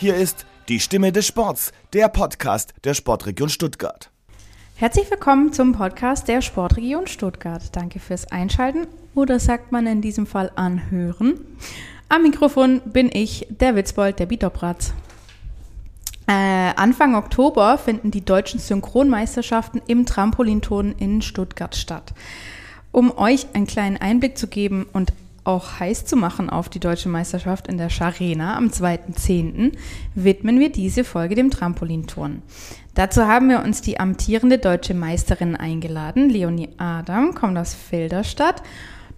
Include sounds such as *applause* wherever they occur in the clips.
Hier ist die Stimme des Sports, der Podcast der Sportregion Stuttgart. Herzlich willkommen zum Podcast der Sportregion Stuttgart. Danke fürs Einschalten oder sagt man in diesem Fall anhören. Am Mikrofon bin ich, der Witzbold, der Bitopratz. Äh, Anfang Oktober finden die deutschen Synchronmeisterschaften im Trampolinturnen in Stuttgart statt. Um euch einen kleinen Einblick zu geben und auch heiß zu machen auf die deutsche Meisterschaft in der Scharena am 2.10. widmen wir diese Folge dem Trampolinturnen. Dazu haben wir uns die amtierende deutsche Meisterin eingeladen. Leonie Adam kommt aus Filderstadt,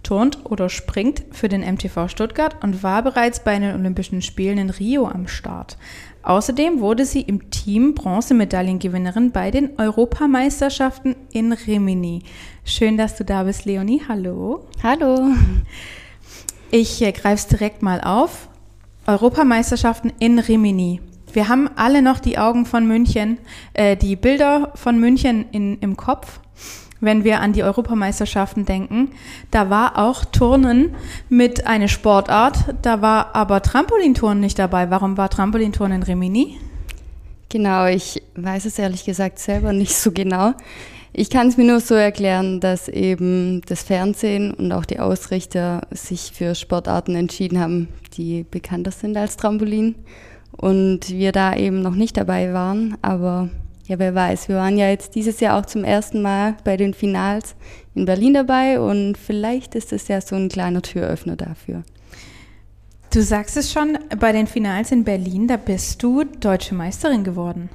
turnt oder springt für den MTV Stuttgart und war bereits bei den Olympischen Spielen in Rio am Start. Außerdem wurde sie im Team Bronzemedaillengewinnerin bei den Europameisterschaften in Rimini. Schön, dass du da bist, Leonie. Hallo. Hallo. Ich äh, greife es direkt mal auf. Europameisterschaften in Rimini. Wir haben alle noch die Augen von München, äh, die Bilder von München in, im Kopf, wenn wir an die Europameisterschaften denken. Da war auch Turnen mit einer Sportart, da war aber Trampolinturnen nicht dabei. Warum war Trampolinturnen in Rimini? Genau, ich weiß es ehrlich gesagt selber nicht so genau. Ich kann es mir nur so erklären, dass eben das Fernsehen und auch die Ausrichter sich für Sportarten entschieden haben, die bekannter sind als Trampolin und wir da eben noch nicht dabei waren. Aber ja, wer weiß, wir waren ja jetzt dieses Jahr auch zum ersten Mal bei den Finals in Berlin dabei und vielleicht ist es ja so ein kleiner Türöffner dafür. Du sagst es schon, bei den Finals in Berlin, da bist du deutsche Meisterin geworden.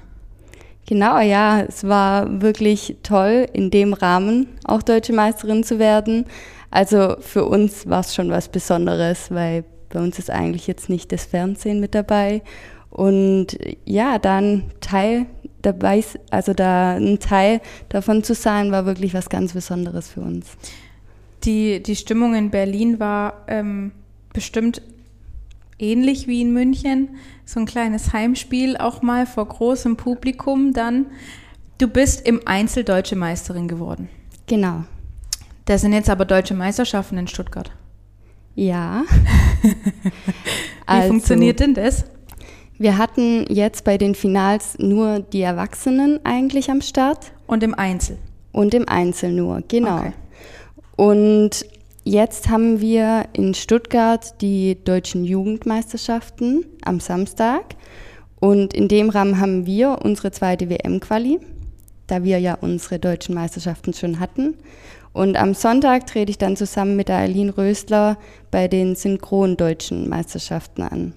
Genau, ja, es war wirklich toll, in dem Rahmen auch deutsche Meisterin zu werden. Also für uns war es schon was Besonderes, weil bei uns ist eigentlich jetzt nicht das Fernsehen mit dabei. Und ja, dann Teil dabei, also da ein Teil davon zu sein, war wirklich was ganz Besonderes für uns. Die, die Stimmung in Berlin war ähm, bestimmt ähnlich wie in München. So ein kleines Heimspiel auch mal vor großem Publikum dann. Du bist im Einzel deutsche Meisterin geworden. Genau. Das sind jetzt aber deutsche Meisterschaften in Stuttgart. Ja. *laughs* Wie also, funktioniert denn das? Wir hatten jetzt bei den Finals nur die Erwachsenen eigentlich am Start. Und im Einzel. Und im Einzel nur, genau. Okay. Und jetzt haben wir in Stuttgart die deutschen Jugendmeisterschaften am Samstag. Und in dem Rahmen haben wir unsere zweite WM-Quali, da wir ja unsere deutschen Meisterschaften schon hatten. Und am Sonntag trete ich dann zusammen mit der Eileen Rösler bei den synchron-deutschen Meisterschaften an.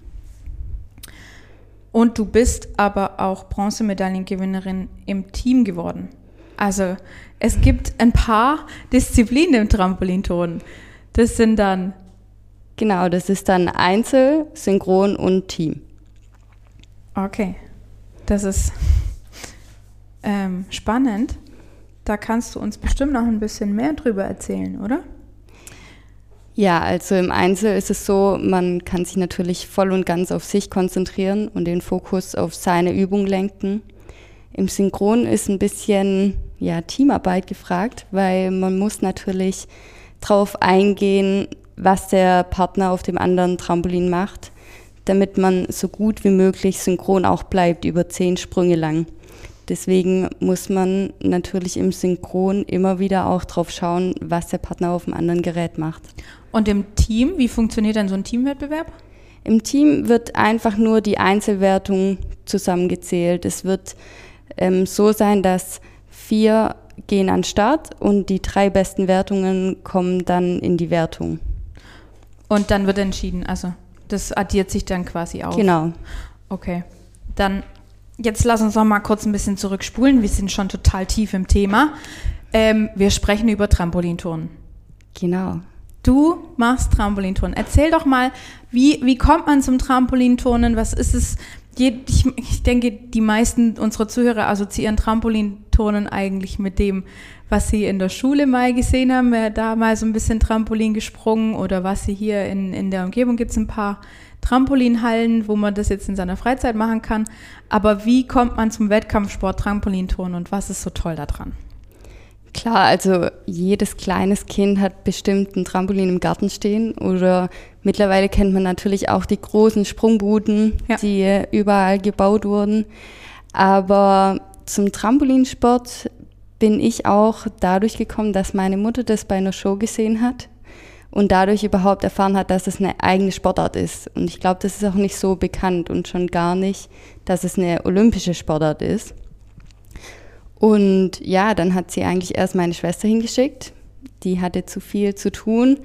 Und du bist aber auch Bronzemedaillengewinnerin im Team geworden. Also es gibt ein paar Disziplinen im Trampolinton. Das sind dann. Genau, das ist dann Einzel, Synchron und Team. Okay. Das ist ähm, spannend. Da kannst du uns bestimmt noch ein bisschen mehr drüber erzählen, oder? Ja, also im Einzel ist es so, man kann sich natürlich voll und ganz auf sich konzentrieren und den Fokus auf seine Übung lenken. Im Synchron ist ein bisschen ja, Teamarbeit gefragt, weil man muss natürlich darauf eingehen, was der Partner auf dem anderen Trampolin macht, damit man so gut wie möglich synchron auch bleibt über zehn Sprünge lang. Deswegen muss man natürlich im Synchron immer wieder auch drauf schauen, was der Partner auf dem anderen Gerät macht. Und im Team, wie funktioniert dann so ein Teamwettbewerb? Im Team wird einfach nur die Einzelwertung zusammengezählt. Es wird ähm, so sein, dass vier gehen an den Start und die drei besten Wertungen kommen dann in die Wertung. Und dann wird entschieden, also das addiert sich dann quasi auf. Genau. Okay. Dann Jetzt lass uns noch mal kurz ein bisschen zurückspulen. Wir sind schon total tief im Thema. Ähm, wir sprechen über Trampolinturnen. Genau. Du machst Trampolinturnen. Erzähl doch mal, wie, wie kommt man zum Trampolinturnen? Was ist es? Ich, ich denke, die meisten unserer Zuhörer assoziieren Trampolinturnen eigentlich mit dem, was sie in der Schule mal gesehen haben. Da mal so ein bisschen Trampolin gesprungen oder was sie hier in, in der Umgebung gibt es ein paar Trampolinhallen, wo man das jetzt in seiner Freizeit machen kann. Aber wie kommt man zum Wettkampfsport Trampolinturnen und was ist so toll daran? Klar, also jedes kleines Kind hat bestimmt ein Trampolin im Garten stehen oder mittlerweile kennt man natürlich auch die großen Sprungbuden, ja. die überall gebaut wurden. Aber zum Trampolinsport bin ich auch dadurch gekommen, dass meine Mutter das bei einer Show gesehen hat und dadurch überhaupt erfahren hat, dass es eine eigene Sportart ist. Und ich glaube, das ist auch nicht so bekannt und schon gar nicht, dass es eine olympische Sportart ist. Und ja, dann hat sie eigentlich erst meine Schwester hingeschickt. Die hatte zu viel zu tun.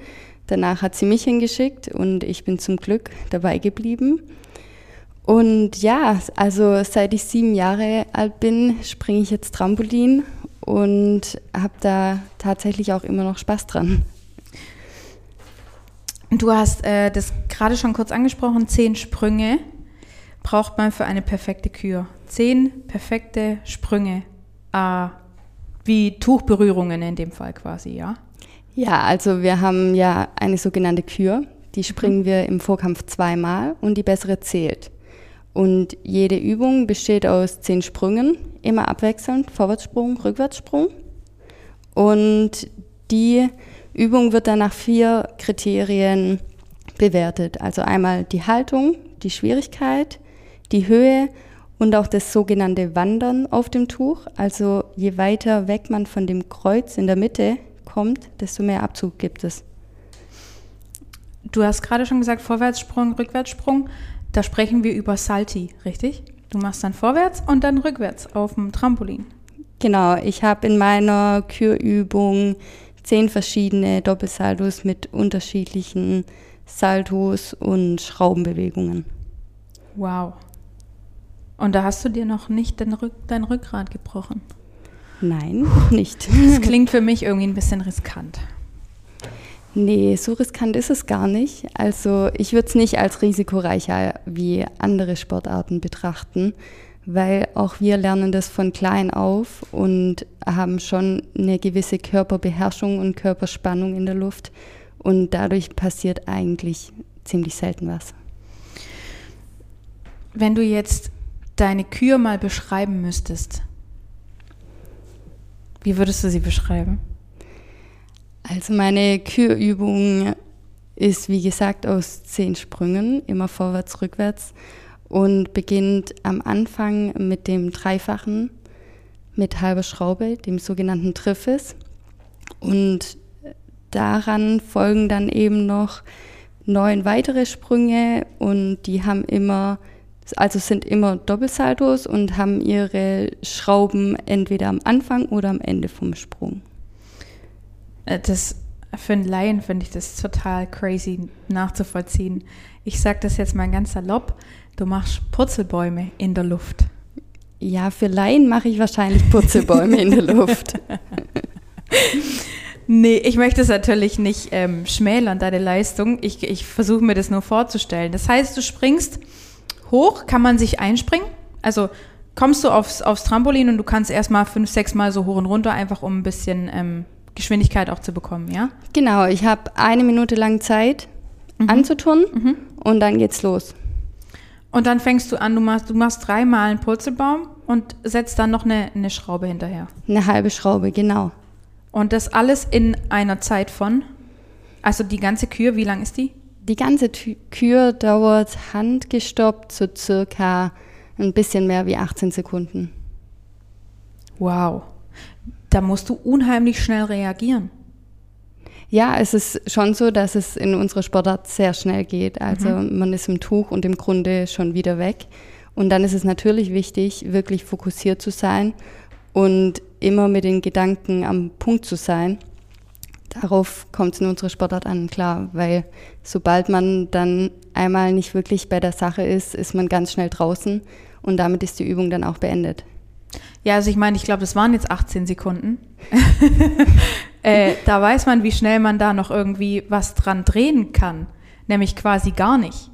Danach hat sie mich hingeschickt und ich bin zum Glück dabei geblieben. Und ja, also seit ich sieben Jahre alt bin, springe ich jetzt Trampolin und habe da tatsächlich auch immer noch Spaß dran. Du hast äh, das gerade schon kurz angesprochen, zehn Sprünge braucht man für eine perfekte Kür. Zehn perfekte Sprünge, äh, wie Tuchberührungen in dem Fall quasi, ja? Ja, also wir haben ja eine sogenannte Kür, die springen mhm. wir im Vorkampf zweimal und die bessere zählt. Und jede Übung besteht aus zehn Sprüngen, immer abwechselnd, Vorwärtssprung, Rückwärtssprung. Und die Übung wird dann nach vier Kriterien bewertet. Also einmal die Haltung, die Schwierigkeit, die Höhe und auch das sogenannte Wandern auf dem Tuch. Also je weiter weg man von dem Kreuz in der Mitte kommt, desto mehr Abzug gibt es. Du hast gerade schon gesagt, Vorwärtssprung, Rückwärtssprung. Da sprechen wir über Salti, richtig? Du machst dann vorwärts und dann rückwärts auf dem Trampolin. Genau, ich habe in meiner Kürübung zehn verschiedene Doppelsaltos mit unterschiedlichen Saltos und Schraubenbewegungen. Wow. Und da hast du dir noch nicht dein, Rück dein Rückgrat gebrochen? Nein, *laughs* nicht. Das klingt für mich irgendwie ein bisschen riskant. Nee, so riskant ist es gar nicht. Also ich würde es nicht als risikoreicher wie andere Sportarten betrachten, weil auch wir lernen das von klein auf und haben schon eine gewisse Körperbeherrschung und Körperspannung in der Luft und dadurch passiert eigentlich ziemlich selten was. Wenn du jetzt deine Kür mal beschreiben müsstest, wie würdest du sie beschreiben? Also meine Kürübung ist wie gesagt aus zehn Sprüngen, immer vorwärts, rückwärts und beginnt am Anfang mit dem Dreifachen mit halber Schraube, dem sogenannten Triffes. Und daran folgen dann eben noch neun weitere Sprünge und die haben immer, also sind immer Doppelsaltos und haben ihre Schrauben entweder am Anfang oder am Ende vom Sprung. Äh, das für einen Laien finde ich das total crazy nachzuvollziehen. Ich sage das jetzt mal ganz salopp. Du machst Purzelbäume in der Luft. Ja, für Laien mache ich wahrscheinlich Purzelbäume in der *laughs* Luft. Nee, ich möchte es natürlich nicht ähm, schmälern, deine Leistung. Ich, ich versuche mir das nur vorzustellen. Das heißt, du springst hoch, kann man sich einspringen? Also kommst du aufs, aufs Trampolin und du kannst erstmal fünf, sechs Mal so hoch und runter, einfach um ein bisschen ähm, Geschwindigkeit auch zu bekommen, ja? Genau, ich habe eine Minute lang Zeit mhm. anzuturnen mhm. und dann geht's los. Und dann fängst du an, du machst, du machst dreimal einen Purzelbaum und setzt dann noch eine, eine Schraube hinterher. Eine halbe Schraube, genau. Und das alles in einer Zeit von, also die ganze Kür, wie lang ist die? Die ganze Kür dauert handgestoppt so circa ein bisschen mehr wie 18 Sekunden. Wow da musst du unheimlich schnell reagieren. Ja, es ist schon so, dass es in unserer Sportart sehr schnell geht. Also mhm. man ist im Tuch und im Grunde schon wieder weg. Und dann ist es natürlich wichtig, wirklich fokussiert zu sein und immer mit den Gedanken am Punkt zu sein. Darauf kommt es in unserer Sportart an, klar, weil sobald man dann einmal nicht wirklich bei der Sache ist, ist man ganz schnell draußen und damit ist die Übung dann auch beendet. Ja, also ich meine, ich glaube, das waren jetzt 18 Sekunden. *laughs* äh, da weiß man, wie schnell man da noch irgendwie was dran drehen kann. Nämlich quasi gar nicht.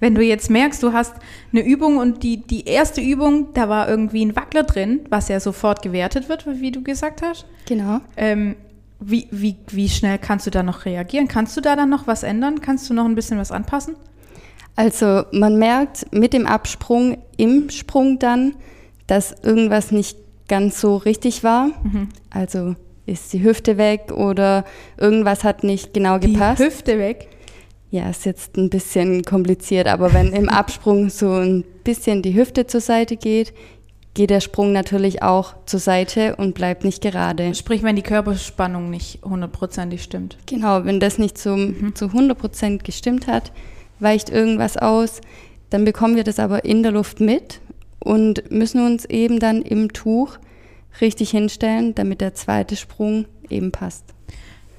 Wenn du jetzt merkst, du hast eine Übung und die, die erste Übung, da war irgendwie ein Wackler drin, was ja sofort gewertet wird, wie du gesagt hast. Genau. Ähm, wie, wie, wie schnell kannst du da noch reagieren? Kannst du da dann noch was ändern? Kannst du noch ein bisschen was anpassen? Also man merkt mit dem Absprung im Sprung dann, dass irgendwas nicht ganz so richtig war. Mhm. Also ist die Hüfte weg oder irgendwas hat nicht genau gepasst. Die Hüfte weg? Ja, ist jetzt ein bisschen kompliziert, aber wenn im *laughs* Absprung so ein bisschen die Hüfte zur Seite geht, geht der Sprung natürlich auch zur Seite und bleibt nicht gerade. Sprich, wenn die Körperspannung nicht hundertprozentig stimmt. Genau, wenn das nicht zum, mhm. zu 100% gestimmt hat, weicht irgendwas aus, dann bekommen wir das aber in der Luft mit und müssen uns eben dann im Tuch richtig hinstellen, damit der zweite Sprung eben passt.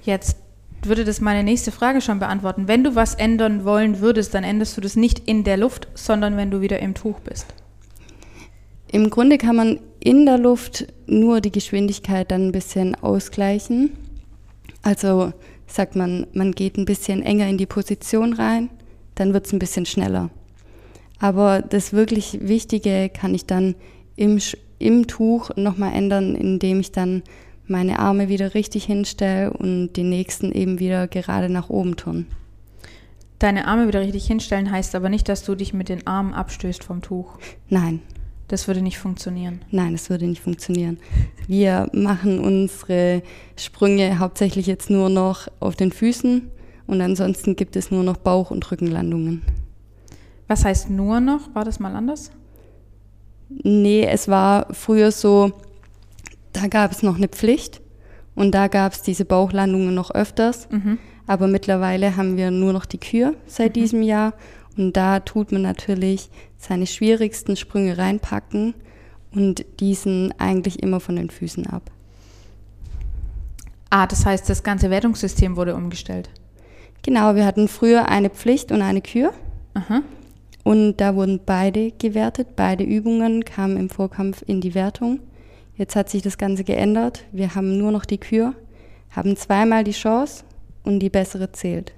Jetzt würde das meine nächste Frage schon beantworten. Wenn du was ändern wollen würdest, dann änderst du das nicht in der Luft, sondern wenn du wieder im Tuch bist. Im Grunde kann man in der Luft nur die Geschwindigkeit dann ein bisschen ausgleichen. Also sagt man, man geht ein bisschen enger in die Position rein, dann wird es ein bisschen schneller. Aber das wirklich Wichtige kann ich dann im, im Tuch nochmal ändern, indem ich dann meine Arme wieder richtig hinstelle und die nächsten eben wieder gerade nach oben tun. Deine Arme wieder richtig hinstellen heißt aber nicht, dass du dich mit den Armen abstößt vom Tuch. Nein. Das würde nicht funktionieren. Nein, das würde nicht funktionieren. Wir machen unsere Sprünge hauptsächlich jetzt nur noch auf den Füßen und ansonsten gibt es nur noch Bauch- und Rückenlandungen. Was heißt nur noch? War das mal anders? Nee, es war früher so, da gab es noch eine Pflicht und da gab es diese Bauchlandungen noch öfters. Mhm. Aber mittlerweile haben wir nur noch die Kür seit mhm. diesem Jahr und da tut man natürlich seine schwierigsten Sprünge reinpacken und diesen eigentlich immer von den Füßen ab. Ah, das heißt, das ganze Wertungssystem wurde umgestellt. Genau, wir hatten früher eine Pflicht und eine Kür. Aha. Und da wurden beide gewertet, beide Übungen kamen im Vorkampf in die Wertung. Jetzt hat sich das Ganze geändert. Wir haben nur noch die Kür, haben zweimal die Chance und die bessere zählt.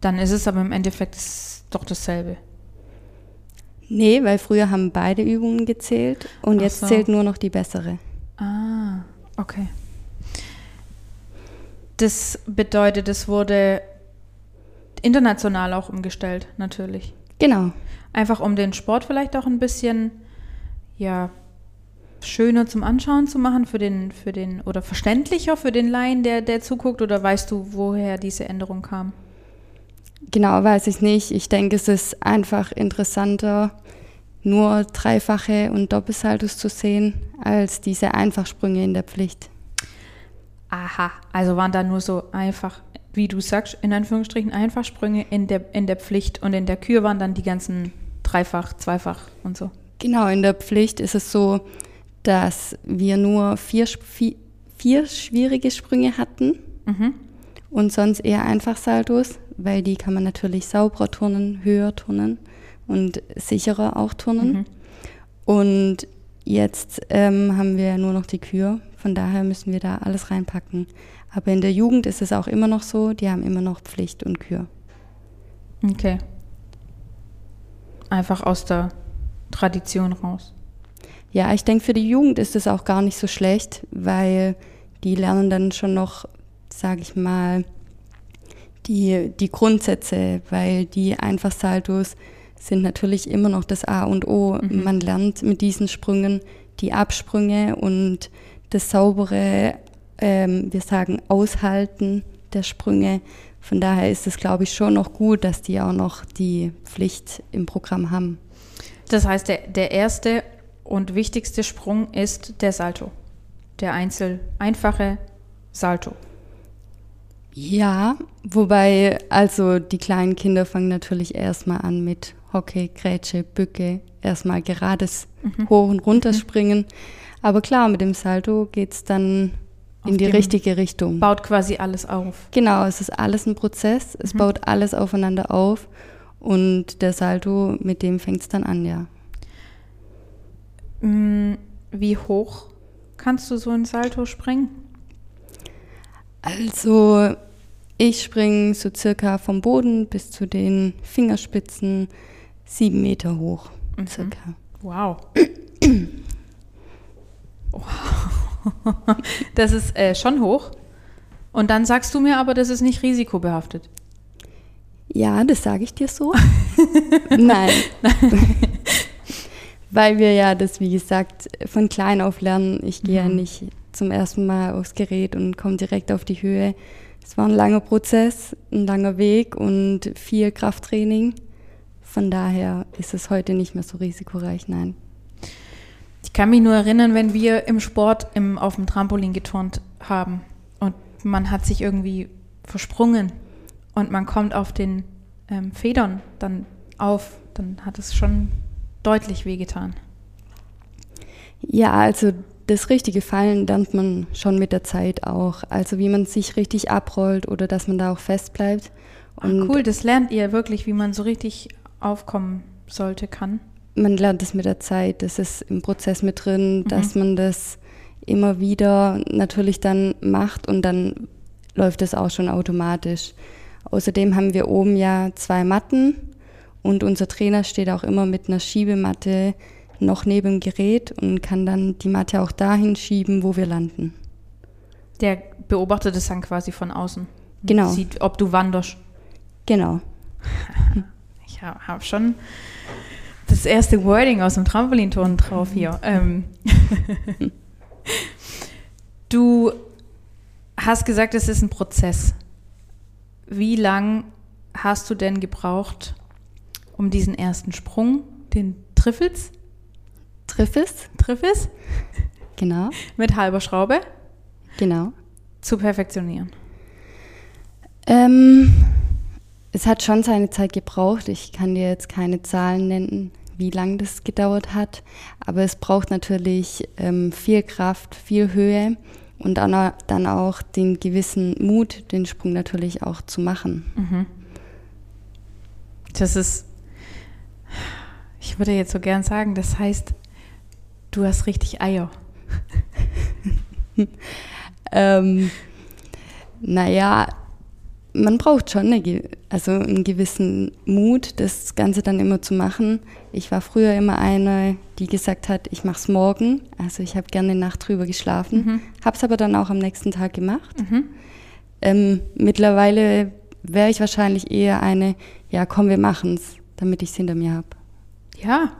Dann ist es aber im Endeffekt doch dasselbe. Nee, weil früher haben beide Übungen gezählt und Ach jetzt so. zählt nur noch die bessere. Ah, okay. Das bedeutet, es wurde international auch umgestellt, natürlich. Genau. Einfach um den Sport vielleicht auch ein bisschen, ja, schöner zum Anschauen zu machen für den, für den, oder verständlicher für den Laien, der, der zuguckt, oder weißt du, woher diese Änderung kam? Genau, weiß ich nicht. Ich denke, es ist einfach interessanter, nur dreifache und Doppelsaltos zu sehen, als diese Einfachsprünge in der Pflicht. Aha, also waren da nur so einfach, wie du sagst, in Anführungsstrichen Einfachsprünge in der, in der Pflicht und in der Kür waren dann die ganzen Dreifach, Zweifach und so. Genau, in der Pflicht ist es so, dass wir nur vier, vier, vier schwierige Sprünge hatten mhm. und sonst eher Einfachsaltos, weil die kann man natürlich sauberer turnen, höher turnen und sicherer auch turnen. Mhm. Und jetzt ähm, haben wir nur noch die Kür, von daher müssen wir da alles reinpacken. Aber in der Jugend ist es auch immer noch so, die haben immer noch Pflicht und Kür. Okay. Einfach aus der Tradition raus. Ja, ich denke, für die Jugend ist es auch gar nicht so schlecht, weil die lernen dann schon noch, sage ich mal, die, die Grundsätze, weil die Einfachsaltos sind natürlich immer noch das A und O. Mhm. Man lernt mit diesen Sprüngen die Absprünge und das saubere, ähm, wir sagen, Aushalten der Sprünge. Von daher ist es, glaube ich, schon noch gut, dass die auch noch die Pflicht im Programm haben. Das heißt, der, der erste und wichtigste Sprung ist der Salto. Der einzel einfache Salto. Ja, wobei, also die kleinen Kinder fangen natürlich erstmal an mit Hockey, Grätsche, Bücke, erstmal gerades mhm. hoch und runter mhm. springen. Aber klar, mit dem Salto geht es dann in die richtige Richtung. Baut quasi alles auf. Genau, es ist alles ein Prozess, es mhm. baut alles aufeinander auf und der Salto, mit dem fängt es dann an, ja. Mm, wie hoch kannst du so ein Salto springen? Also ich springe so circa vom Boden bis zu den Fingerspitzen sieben Meter hoch, mhm. circa. Wow. Das ist äh, schon hoch. Und dann sagst du mir aber, das ist nicht risikobehaftet. Ja, das sage ich dir so. *laughs* Nein. *laughs* Weil wir ja das, wie gesagt, von klein auf lernen. Ich gehe mhm. ja nicht zum ersten Mal aufs Gerät und komme direkt auf die Höhe. Es war ein langer Prozess, ein langer Weg und viel Krafttraining. Von daher ist es heute nicht mehr so risikoreich, nein. Ich kann mich nur erinnern, wenn wir im Sport im, auf dem Trampolin geturnt haben und man hat sich irgendwie versprungen und man kommt auf den ähm, Federn dann auf, dann hat es schon deutlich wehgetan. Ja, also das richtige Fallen lernt man schon mit der Zeit auch. Also wie man sich richtig abrollt oder dass man da auch fest bleibt. Ach, cool, das lernt ihr wirklich, wie man so richtig aufkommen sollte, kann. Man lernt es mit der Zeit, das ist im Prozess mit drin, mhm. dass man das immer wieder natürlich dann macht und dann läuft es auch schon automatisch. Außerdem haben wir oben ja zwei Matten und unser Trainer steht auch immer mit einer Schiebematte noch neben dem Gerät und kann dann die Matte auch dahin schieben, wo wir landen. Der beobachtet es dann quasi von außen. Genau. Sieht, ob du wanderst. Genau. *laughs* Ich habe schon das erste Wording aus dem Trampolinton drauf hier. Ähm. *laughs* du hast gesagt, es ist ein Prozess. Wie lang hast du denn gebraucht, um diesen ersten Sprung, den Triffels, Triffes. Triffes. Genau. Mit halber Schraube. Genau. Zu perfektionieren. Ähm, es hat schon seine Zeit gebraucht. Ich kann dir jetzt keine Zahlen nennen, wie lange das gedauert hat. Aber es braucht natürlich ähm, viel Kraft, viel Höhe und dann, dann auch den gewissen Mut, den Sprung natürlich auch zu machen. Mhm. Das ist, ich würde jetzt so gern sagen, das heißt, Du hast richtig Eier. *laughs* ähm, naja, man braucht schon eine, also einen gewissen Mut, das Ganze dann immer zu machen. Ich war früher immer eine, die gesagt hat, ich mache es morgen. Also ich habe gerne Nacht drüber geschlafen, mhm. habe es aber dann auch am nächsten Tag gemacht. Mhm. Ähm, mittlerweile wäre ich wahrscheinlich eher eine, ja komm, wir machen es, damit ich es hinter mir habe. Ja,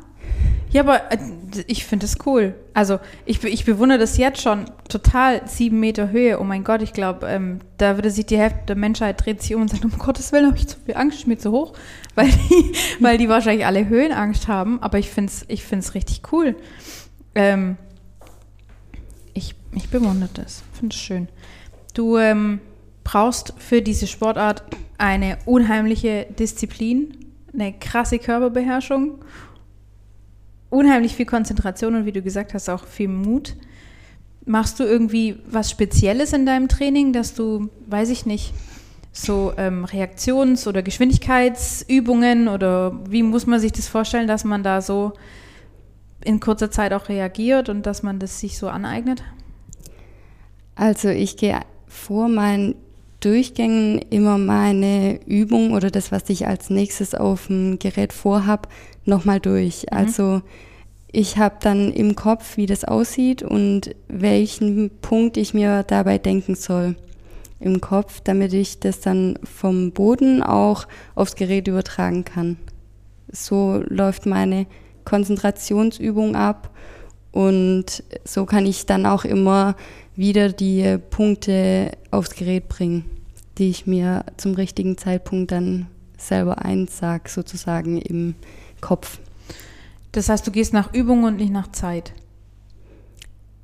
ja, aber äh, ich finde es cool. Also ich, ich bewundere das jetzt schon total. Sieben Meter Höhe. Oh mein Gott, ich glaube, ähm, da würde sich die Hälfte der Menschheit dreht sich um und sagt, um Gottes Willen habe ich zu viel Angst, ist mir zu hoch. *laughs* Weil die, weil die wahrscheinlich alle Höhenangst haben. Aber ich finde es ich find's richtig cool. Ähm, ich, ich bewundere das. Finde es schön. Du ähm, brauchst für diese Sportart eine unheimliche Disziplin, eine krasse Körperbeherrschung unheimlich viel Konzentration und wie du gesagt hast, auch viel Mut. Machst du irgendwie was Spezielles in deinem Training, dass du, weiß ich nicht, so ähm, Reaktions- oder Geschwindigkeitsübungen oder wie muss man sich das vorstellen, dass man da so in kurzer Zeit auch reagiert und dass man das sich so aneignet? Also ich gehe vor meinen Durchgängen immer meine Übung oder das, was ich als nächstes auf dem Gerät vorhab, nochmal durch. Mhm. Also ich habe dann im Kopf, wie das aussieht und welchen Punkt ich mir dabei denken soll im Kopf, damit ich das dann vom Boden auch aufs Gerät übertragen kann. So läuft meine Konzentrationsübung ab und so kann ich dann auch immer wieder die Punkte aufs Gerät bringen, die ich mir zum richtigen Zeitpunkt dann selber einsag, sozusagen im Kopf. Das heißt, du gehst nach Übung und nicht nach Zeit.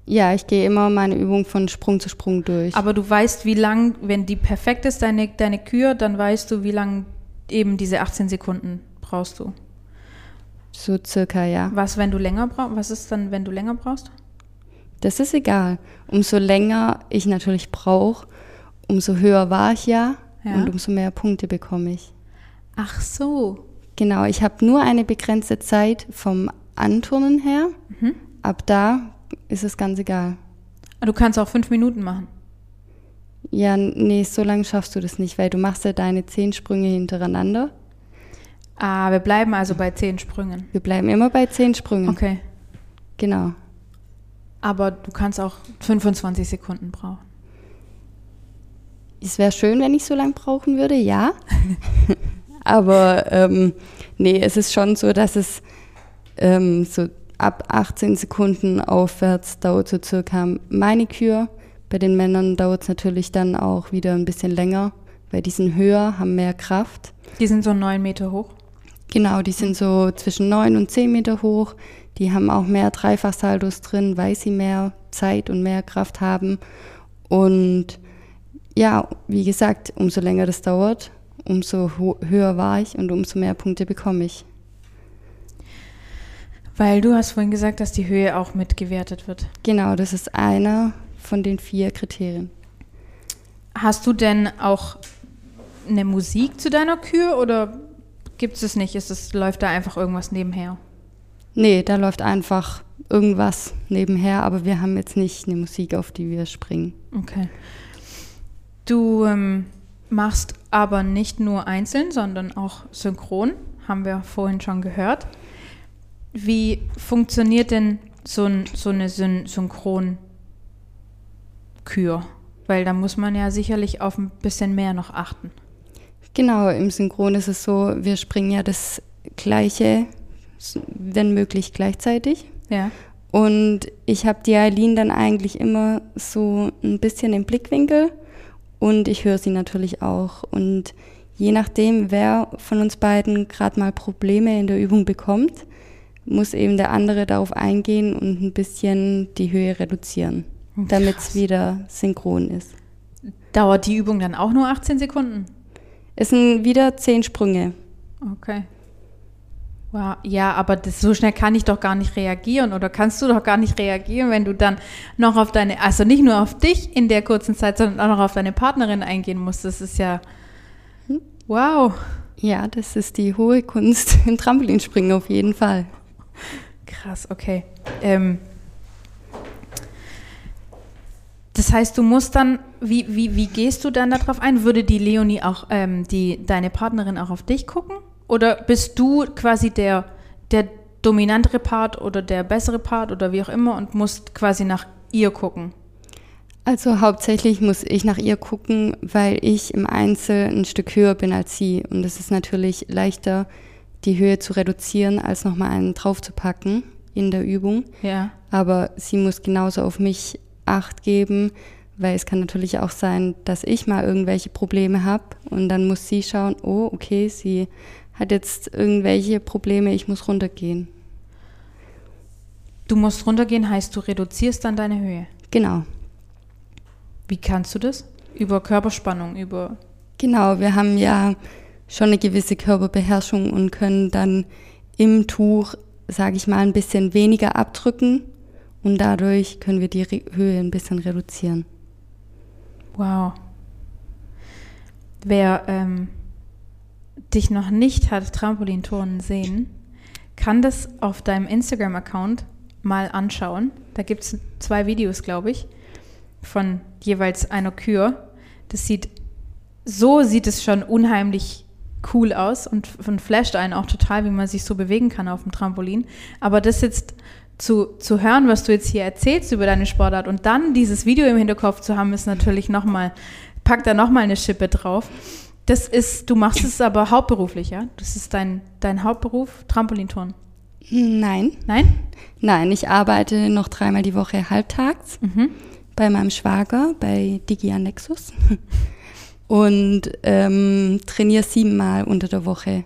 Ja, ich gehe immer meine Übung von Sprung zu Sprung durch. Aber du weißt, wie lang, wenn die perfekt ist, deine, deine Kür, dann weißt du, wie lang eben diese 18 Sekunden brauchst du. So circa, ja. Was, wenn du länger brauchst? Was ist dann, wenn du länger brauchst? Das ist egal. Umso länger ich natürlich brauche, umso höher war ich ja, ja. und umso mehr Punkte bekomme ich. Ach so. Genau, ich habe nur eine begrenzte Zeit vom Anturnen her. Mhm. Ab da ist es ganz egal. Du kannst auch fünf Minuten machen. Ja, nee, so lange schaffst du das nicht, weil du machst ja deine zehn Sprünge hintereinander. Ah, wir bleiben also bei zehn Sprüngen. Wir bleiben immer bei zehn Sprüngen. Okay. Genau. Aber du kannst auch 25 Sekunden brauchen. Es wäre schön, wenn ich so lange brauchen würde, ja. *laughs* Aber ähm, nee, es ist schon so, dass es ähm, so ab 18 Sekunden aufwärts dauert so circa meine Kür. Bei den Männern dauert es natürlich dann auch wieder ein bisschen länger, weil die sind höher, haben mehr Kraft. Die sind so neun Meter hoch. Genau, die sind so zwischen neun und zehn Meter hoch. Die haben auch mehr Dreifachsaldos drin, weil sie mehr Zeit und mehr Kraft haben. Und ja, wie gesagt, umso länger das dauert, umso höher war ich und umso mehr Punkte bekomme ich. Weil du hast vorhin gesagt, dass die Höhe auch mitgewertet wird. Genau, das ist einer von den vier Kriterien. Hast du denn auch eine Musik zu deiner Kür oder gibt es es nicht? Ist es, läuft da einfach irgendwas nebenher? Nee, da läuft einfach irgendwas nebenher, aber wir haben jetzt nicht eine Musik, auf die wir springen. Okay. Du ähm, machst aber nicht nur einzeln, sondern auch synchron, haben wir vorhin schon gehört. Wie funktioniert denn so, ein, so eine Syn Synchronkür? Weil da muss man ja sicherlich auf ein bisschen mehr noch achten. Genau, im Synchron ist es so, wir springen ja das Gleiche, wenn möglich gleichzeitig. Ja. Und ich habe die Eileen dann eigentlich immer so ein bisschen im Blickwinkel und ich höre sie natürlich auch. Und je nachdem, wer von uns beiden gerade mal Probleme in der Übung bekommt, muss eben der andere darauf eingehen und ein bisschen die Höhe reduzieren, damit es wieder synchron ist. Dauert die Übung dann auch nur 18 Sekunden? Es sind wieder 10 Sprünge. Okay. Wow. Ja, aber das, so schnell kann ich doch gar nicht reagieren oder kannst du doch gar nicht reagieren, wenn du dann noch auf deine, also nicht nur auf dich in der kurzen Zeit, sondern auch noch auf deine Partnerin eingehen musst. Das ist ja hm? wow. Ja, das ist die hohe Kunst *laughs* im Trampolinspringen auf jeden Fall. Krass, okay. Ähm, das heißt, du musst dann, wie, wie, wie gehst du dann darauf ein? Würde die Leonie auch, ähm, die, deine Partnerin auch auf dich gucken? Oder bist du quasi der, der dominantere Part oder der bessere Part oder wie auch immer und musst quasi nach ihr gucken? Also hauptsächlich muss ich nach ihr gucken, weil ich im Einzel ein Stück höher bin als sie. Und es ist natürlich leichter, die Höhe zu reduzieren, als nochmal einen draufzupacken in der Übung. Ja. Aber sie muss genauso auf mich Acht geben, weil es kann natürlich auch sein, dass ich mal irgendwelche Probleme habe und dann muss sie schauen, oh, okay, sie hat jetzt irgendwelche Probleme, ich muss runtergehen. Du musst runtergehen, heißt du reduzierst dann deine Höhe. Genau. Wie kannst du das? Über Körperspannung, über. Genau, wir haben ja schon eine gewisse Körperbeherrschung und können dann im Tuch, sage ich mal, ein bisschen weniger abdrücken und dadurch können wir die Re Höhe ein bisschen reduzieren. Wow. Wer ähm, dich noch nicht hat Trampolinturnen sehen, kann das auf deinem Instagram-Account mal anschauen. Da gibt es zwei Videos, glaube ich, von jeweils einer Kür. Das sieht, so sieht es schon unheimlich cool aus und, und flasht einen auch total, wie man sich so bewegen kann auf dem Trampolin. Aber das jetzt zu, zu hören, was du jetzt hier erzählst über deine Sportart und dann dieses Video im Hinterkopf zu haben, ist natürlich nochmal, packt da nochmal eine Schippe drauf. Das ist, du machst es aber hauptberuflich, ja? Das ist dein, dein Hauptberuf, Trampolinturnen. Nein. Nein? Nein, ich arbeite noch dreimal die Woche halbtags mhm. bei meinem Schwager, bei Digia Nexus. *laughs* Und ähm, trainiere siebenmal unter der Woche.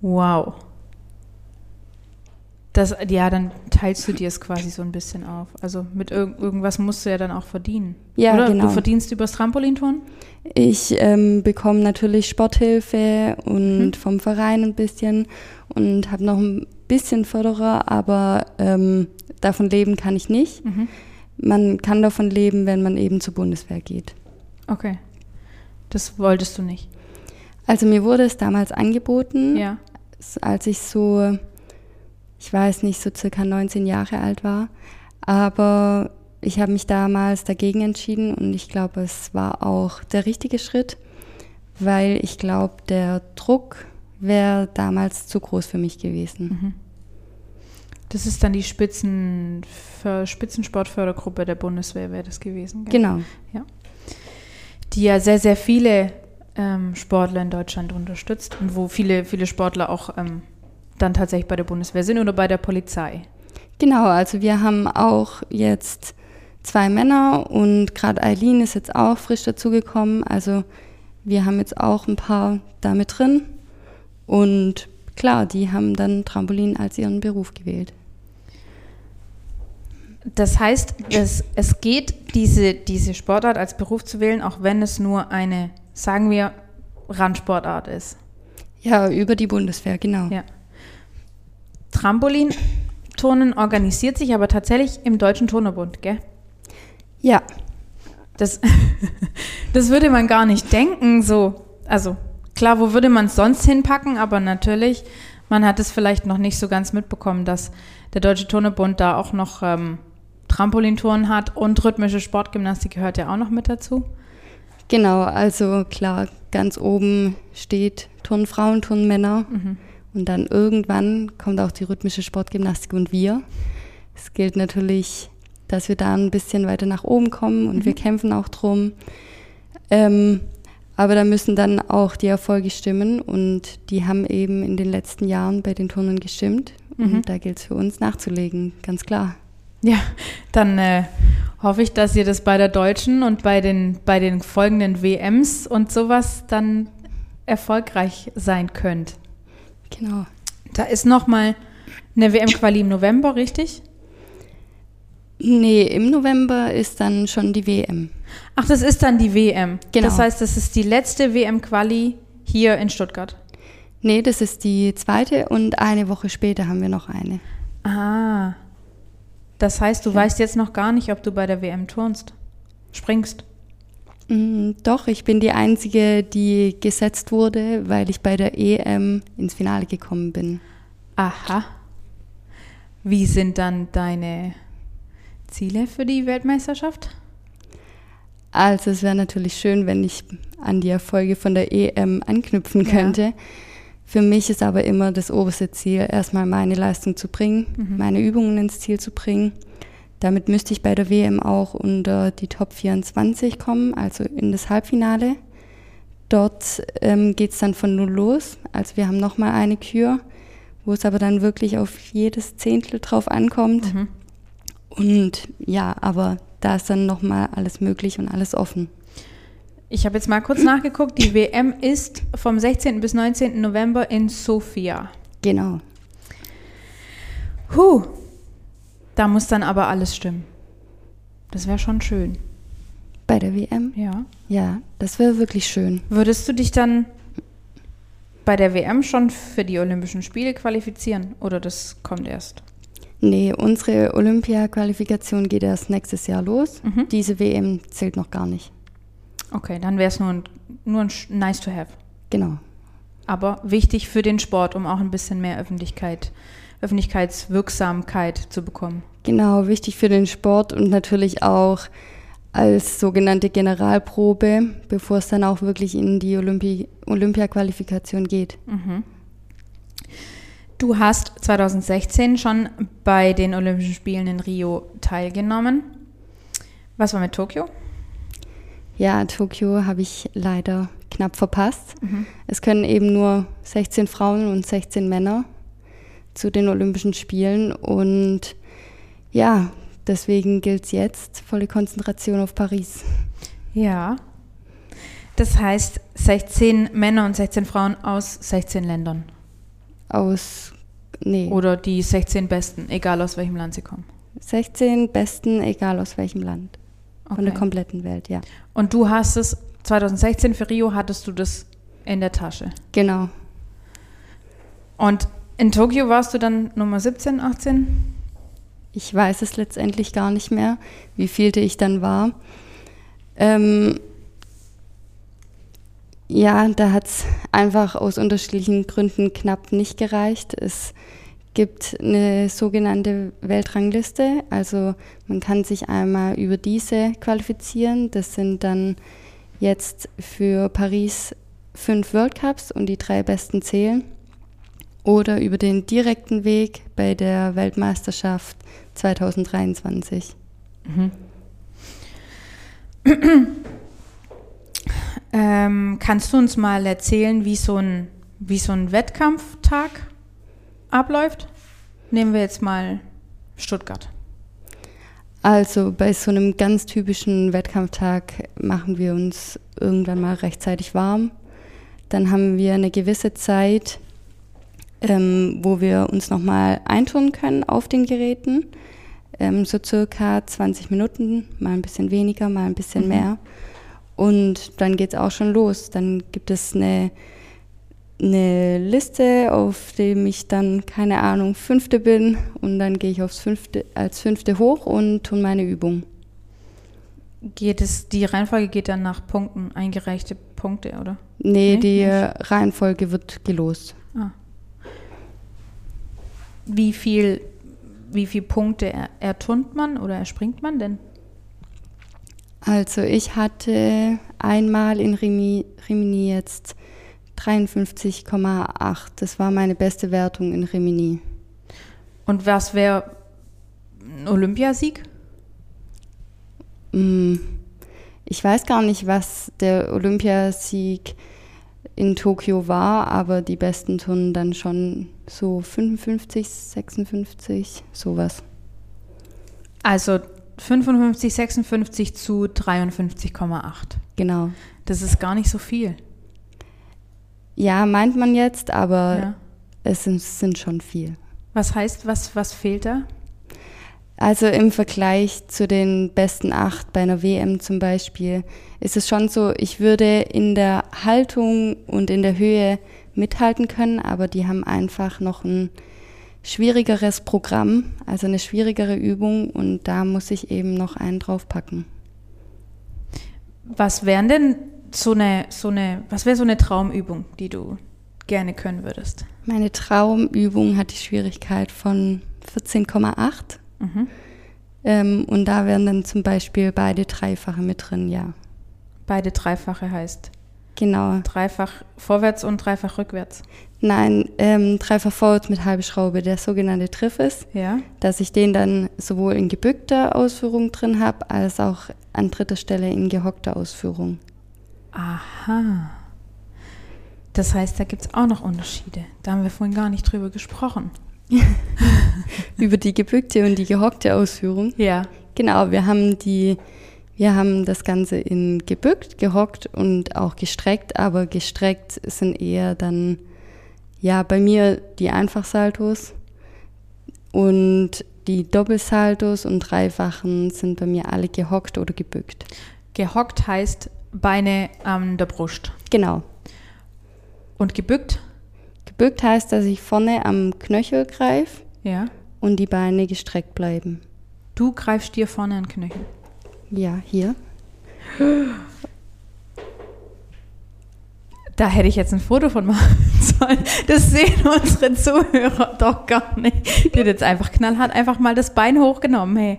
Wow. Das, ja, dann teilst du dir es quasi so ein bisschen auf. Also mit irg irgendwas musst du ja dann auch verdienen. Ja, Oder? genau. Du verdienst übers Trampolinturnen? Ich ähm, bekomme natürlich Sporthilfe und mhm. vom Verein ein bisschen und habe noch ein bisschen Förderer, aber ähm, davon leben kann ich nicht. Mhm. Man kann davon leben, wenn man eben zur Bundeswehr geht. Okay. Das wolltest du nicht? Also mir wurde es damals angeboten, ja. als ich so ich weiß nicht, so circa 19 Jahre alt war. Aber ich habe mich damals dagegen entschieden und ich glaube, es war auch der richtige Schritt, weil ich glaube, der Druck wäre damals zu groß für mich gewesen. Mhm. Das ist dann die Spitzen, Spitzensportfördergruppe der Bundeswehr, wäre das gewesen. Gell? Genau. Ja. Die ja sehr, sehr viele ähm, Sportler in Deutschland unterstützt und wo viele, viele Sportler auch ähm, dann tatsächlich bei der Bundeswehr sind oder bei der Polizei. Genau, also wir haben auch jetzt zwei Männer und gerade Eileen ist jetzt auch frisch dazugekommen. Also wir haben jetzt auch ein paar damit drin. Und klar, die haben dann Trampolin als ihren Beruf gewählt. Das heißt, es, es geht, diese, diese Sportart als Beruf zu wählen, auch wenn es nur eine, sagen wir, Randsportart ist. Ja, über die Bundeswehr, genau. Ja. Trampolinturnen organisiert sich aber tatsächlich im Deutschen Turnerbund, gell? Ja, Das, *laughs* das würde man gar nicht denken, so. Also, klar, wo würde man es sonst hinpacken, aber natürlich, man hat es vielleicht noch nicht so ganz mitbekommen, dass der Deutsche Turnebund da auch noch ähm, Trampolintouren hat und rhythmische Sportgymnastik gehört ja auch noch mit dazu. genau. Also klar, ganz oben steht Turnfrauen, Turnmänner. Und dann irgendwann kommt auch die rhythmische Sportgymnastik und wir. Es gilt natürlich, dass wir da ein bisschen weiter nach oben kommen und wir kämpfen auch drum. Ähm, aber da müssen dann auch die Erfolge stimmen und die haben eben in den letzten Jahren bei den Turnen gestimmt. Und da gilt es für uns nachzulegen, ganz klar. Ja, dann äh, hoffe ich, dass ihr das bei der Deutschen und bei den, bei den folgenden WMs und sowas dann erfolgreich sein könnt. Genau. Da ist nochmal eine WM-Quali im November, richtig? Nee, im November ist dann schon die WM. Ach, das ist dann die WM. Genau. Das heißt, das ist die letzte WM-Quali hier in Stuttgart. Nee, das ist die zweite und eine Woche später haben wir noch eine. Ah. Das heißt, du weißt jetzt noch gar nicht, ob du bei der WM turnst. Springst. Mm, Doch, ich bin die Einzige, die gesetzt wurde, weil ich bei der EM ins Finale gekommen bin. Aha. Wie sind dann deine Ziele für die Weltmeisterschaft? Also es wäre natürlich schön, wenn ich an die Erfolge von der EM anknüpfen Ja. könnte. Für mich ist aber immer das oberste Ziel, erstmal meine Leistung zu bringen, Mhm. meine Übungen ins Ziel zu bringen. Damit müsste ich bei der WM auch unter die Top 24 kommen, also in das Halbfinale. Dort ähm, geht es dann von null los. Also wir haben nochmal eine Kür, wo es aber dann wirklich auf jedes Zehntel drauf ankommt. Mhm. Und ja, aber da ist dann nochmal alles möglich und alles offen. Ich habe jetzt mal kurz nachgeguckt. Die WM ist vom 16. bis 19. November in Sofia. Genau. Huh. Da muss dann aber alles stimmen. Das wäre schon schön. Bei der WM? Ja. Ja, das wäre wirklich schön. Würdest du dich dann bei der WM schon für die Olympischen Spiele qualifizieren oder das kommt erst? Nee, unsere Olympia-Qualifikation geht erst nächstes Jahr los. Mhm. Diese WM zählt noch gar nicht. Okay, dann wäre es nur ein, nur ein nice to have. Genau. Aber wichtig für den Sport, um auch ein bisschen mehr Öffentlichkeit, Öffentlichkeitswirksamkeit zu bekommen. Genau, wichtig für den Sport und natürlich auch als sogenannte Generalprobe, bevor es dann auch wirklich in die Olympi Olympia-Qualifikation geht. Du hast 2016 schon bei den Olympischen Spielen in Rio teilgenommen. Was war mit Tokio? Ja, Tokio habe ich leider knapp verpasst. Es können eben nur 16 Frauen und 16 Männer zu den Olympischen Spielen und ja, deswegen gilt es jetzt volle Konzentration auf Paris. Ja. Das heißt 16 Männer und 16 Frauen aus 16 Ländern. Aus, nee, Oder die 16 Besten, egal aus welchem Land sie kommen. 16 Besten, egal aus welchem Land. Von der Okay. kompletten Welt, ja. Und du hast es 2016 für Rio hattest du das in der Tasche. Genau. Und in Tokio warst du dann Nummer 17, 18? Ich weiß es letztendlich gar nicht mehr, wie vielte ich dann war. Ähm, ja, da hat es einfach aus unterschiedlichen Gründen knapp nicht gereicht. Es gibt eine sogenannte Weltrangliste, also man kann sich einmal über diese qualifizieren. Das sind dann jetzt für Paris fünf World Cups und die drei besten zählen. Oder über den direkten Weg bei der Weltmeisterschaft 2023. *clears throat* Ähm, kannst du uns mal erzählen, wie so ein, wie so ein Wettkampftag abläuft? Nehmen wir jetzt mal Stuttgart. Also bei so einem ganz typischen Wettkampftag machen wir uns irgendwann mal rechtzeitig warm. Dann haben wir eine gewisse Zeit, ähm, wo wir uns nochmal eintun können auf den Geräten. Ähm, so circa 20 Minuten, mal ein bisschen weniger, mal ein bisschen mhm. mehr. Und dann geht es auch schon los. Dann gibt es eine eine Liste, auf dem ich dann, keine Ahnung, Fünfte bin und dann gehe ich aufs Fünfte, als Fünfte hoch und tue meine Übung. Geht es, die Reihenfolge geht dann nach Punkten, eingereichte Punkte, oder? Nee, nee die nicht? Reihenfolge wird gelost. Wie viel, wie viel Punkte er, erturnt man oder erspringt man denn? Also ich hatte einmal in Rimini jetzt 53,8. Das war meine beste Wertung in Rimini. Und was wäre ein Olympiasieg? Mm, ich weiß gar nicht, was der Olympiasieg in Tokio war, aber die besten Turnen dann schon so 55, 56, sowas. Also 55, 56 zu 53,8. Genau. Das ist gar nicht so viel. Ja, meint man jetzt, aber ja. es sind, sind, schon viel. Was heißt, was, was fehlt da? Also im Vergleich zu den besten acht bei einer WM zum Beispiel ist es schon so, ich würde in der Haltung und in der Höhe mithalten können, aber die haben einfach noch ein schwierigeres Programm, also eine schwierigere Übung und da muss ich eben noch einen draufpacken. Was wären denn so eine, so eine, was wäre so eine Traumübung, die du gerne können würdest? Meine Traumübung hat die Schwierigkeit von 14,8. Mhm. Ähm, und da wären dann zum Beispiel beide Dreifache mit drin, ja. Beide Dreifache heißt? Genau. Dreifach vorwärts und dreifach rückwärts? Nein, ähm, dreifach vorwärts mit halbe Schraube, der sogenannte Triffes. Ja. Dass ich den dann sowohl in gebückter Ausführung drin habe, als auch an dritter Stelle in gehockter Ausführung. Aha. Das heißt, da gibt es auch noch Unterschiede. Da haben wir vorhin gar nicht drüber gesprochen. *laughs* Über die gebückte und die gehockte Ausführung. Ja. Genau, wir haben die, wir haben das Ganze in gebückt, gehockt und auch gestreckt, aber gestreckt sind eher dann, ja, bei mir die Einfachsaltos und die Doppelsaltos und Dreifachen sind bei mir alle gehockt oder gebückt. Gehockt heißt Beine an der Brust. Genau. Und gebückt? Gebückt heißt, dass ich vorne am Knöchel greife ja. und die Beine gestreckt bleiben. Du greifst dir vorne an den Knöchel? Ja, hier. Da hätte ich jetzt ein Foto von machen *laughs* sollen. Das sehen unsere Zuhörer doch gar nicht. Die hat jetzt einfach knallhart einfach mal das Bein hochgenommen, hey.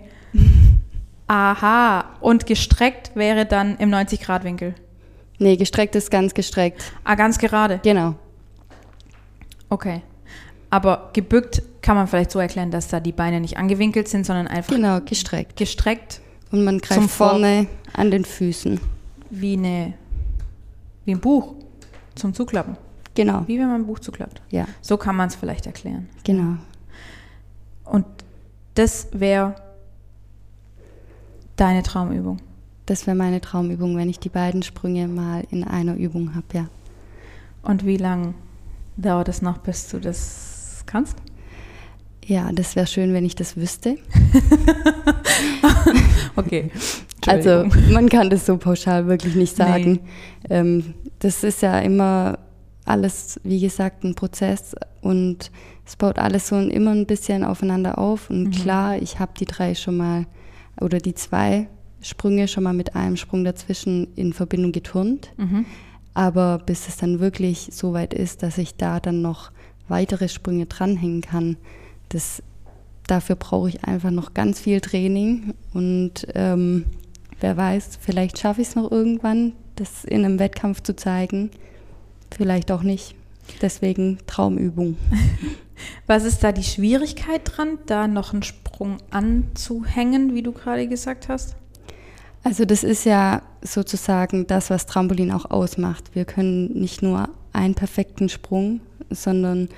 Aha. Und gestreckt wäre dann im 90-Grad-Winkel? Nee, gestreckt ist ganz gestreckt. Ah, ganz gerade? Genau. Okay. Aber gebückt kann man vielleicht so erklären, dass da die Beine nicht angewinkelt sind, sondern einfach. Genau, gestreckt. Gestreckt. Und man greift vorne an den Füßen. Wie, eine, wie ein Buch zum Zuklappen. Genau. Wie wenn man ein Buch zuklappt. Ja. So kann man es vielleicht erklären. Genau. Und das wäre Deine Traumübung. Das wäre meine Traumübung, wenn ich die beiden Sprünge mal in einer Übung habe, ja. Und wie lange dauert es noch, bis du das kannst? Ja, das wäre schön, wenn ich das wüsste. *laughs* okay. *laughs* Also man kann das so pauschal wirklich nicht sagen. Nee. Ähm, das ist ja immer alles, wie gesagt, ein Prozess und es baut alles so immer ein bisschen aufeinander auf. Und mhm. klar, ich habe die drei schon mal oder die zwei Sprünge schon mal mit einem Sprung dazwischen in Verbindung geturnt. Mhm. Aber bis es dann wirklich so weit ist, dass ich da dann noch weitere Sprünge dranhängen kann, das, dafür brauche ich einfach noch ganz viel Training. Und ähm, wer weiß, vielleicht schaffe ich es noch irgendwann, das in einem Wettkampf zu zeigen. Vielleicht auch nicht. Deswegen Traumübung. *laughs* Was ist da die Schwierigkeit dran, da noch einen Sprung anzuhängen, wie du gerade gesagt hast? Also das ist ja sozusagen das, was Trampolin auch ausmacht. Wir können nicht nur einen perfekten Sprung, sondern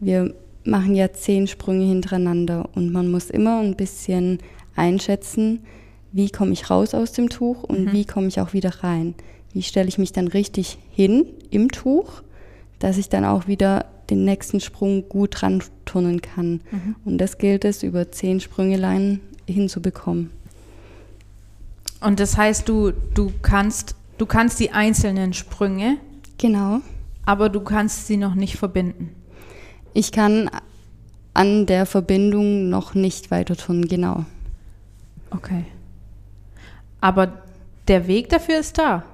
wir machen ja zehn Sprünge hintereinander und man muss immer ein bisschen einschätzen, wie komme ich raus aus dem Tuch und Mhm. wie komme ich auch wieder rein. Wie stelle ich mich dann richtig hin im Tuch, dass ich dann auch wieder den nächsten Sprung gut dran turnen kann. Mhm. Und das gilt es, über zehn Sprüngeleien hinzubekommen. Und das heißt, du, du kannst, du kannst die einzelnen Sprünge, Genau. aber du kannst sie noch nicht verbinden. Ich kann an der Verbindung noch nicht weiter turnen, genau. Okay. Aber der Weg dafür ist da.